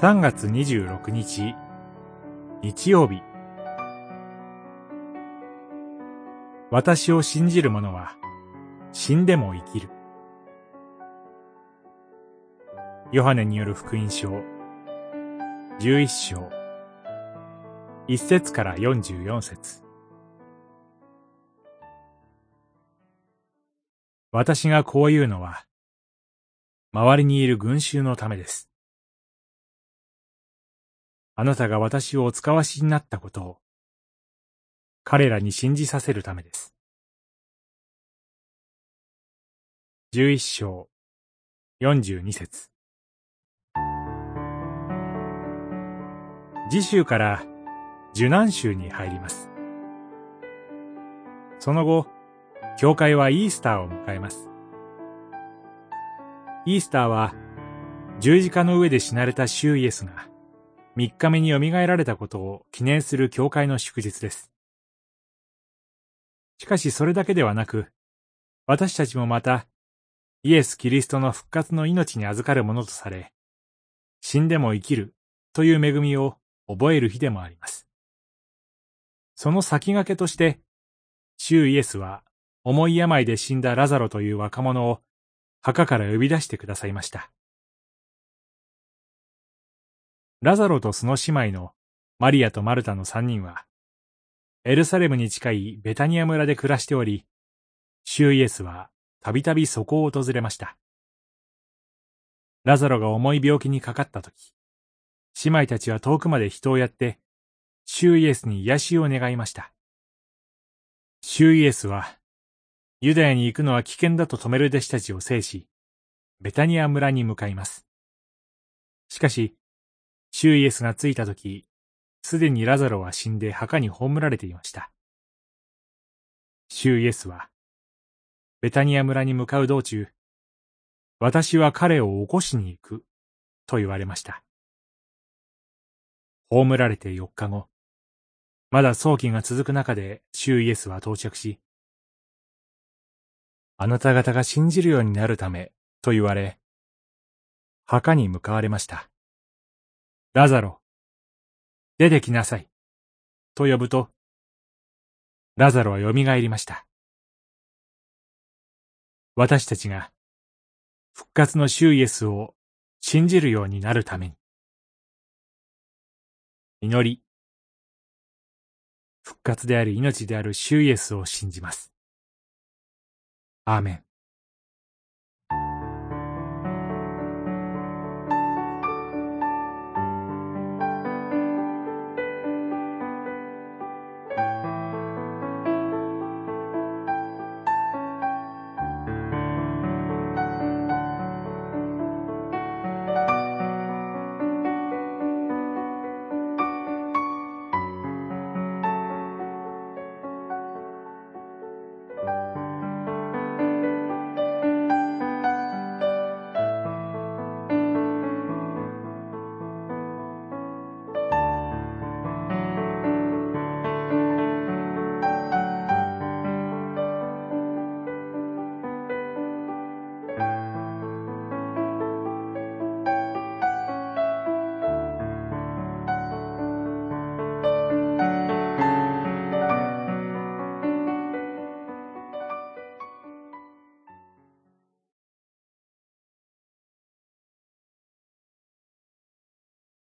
3月26日、日曜日。私を信じる者は、死んでも生きる。ヨハネによる福音書、11章、1節から44節私がこう言うのは、周りにいる群衆のためです。あなたが私をお使わしになったことを、彼らに信じさせるためです。十一章、四十二節。次週から受難週に入ります。その後、教会はイースターを迎えます。イースターは十字架の上で死なれた主イエスが3日目によみがえられたことを記念する教会の祝日です。しかしそれだけではなく、私たちもまた、イエス・キリストの復活の命に預かるものとされ、死んでも生きるという恵みを覚える日でもあります。その先駆けとして、主イエスは重い病で死んだラザロという若者を墓から呼び出してくださいました。ラザロとその姉妹のマリアとマルタの三人は、エルサレムに近いベタニア村で暮らしており、シューイエスはたびたびそこを訪れました。ラザロが重い病気にかかったとき、姉妹たちは遠くまで人をやって、シューイエスに癒しを願いました。シューイエスは、ユダヤに行くのは危険だと止める弟子たちを制し、ベタニア村に向かいます。しかし、シューイエスが着いたとき、すでにラザロは死んで墓に葬られていました。シューイエスは、ベタニア村に向かう道中、私は彼を起こしに行く、と言われました。葬られて4日後、まだ早期が続く中でシューイエスは到着し、あなた方が信じるようになるため、と言われ、墓に向かわれました。ラザロ、出てきなさい。と呼ぶと、ラザロは蘇りました。私たちが復活の主イエスを信じるようになるために。祈り。復活であり命である主イエスを信じます。アーメン。